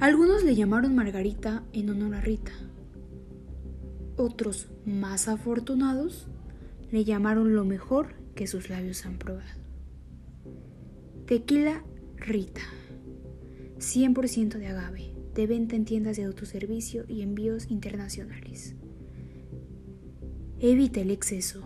Algunos le llamaron Margarita en honor a Rita. Otros, más afortunados, le llamaron lo mejor que sus labios han probado. Tequila Rita. 100% de agave, de venta en tiendas de autoservicio y envíos internacionales. Evita el exceso.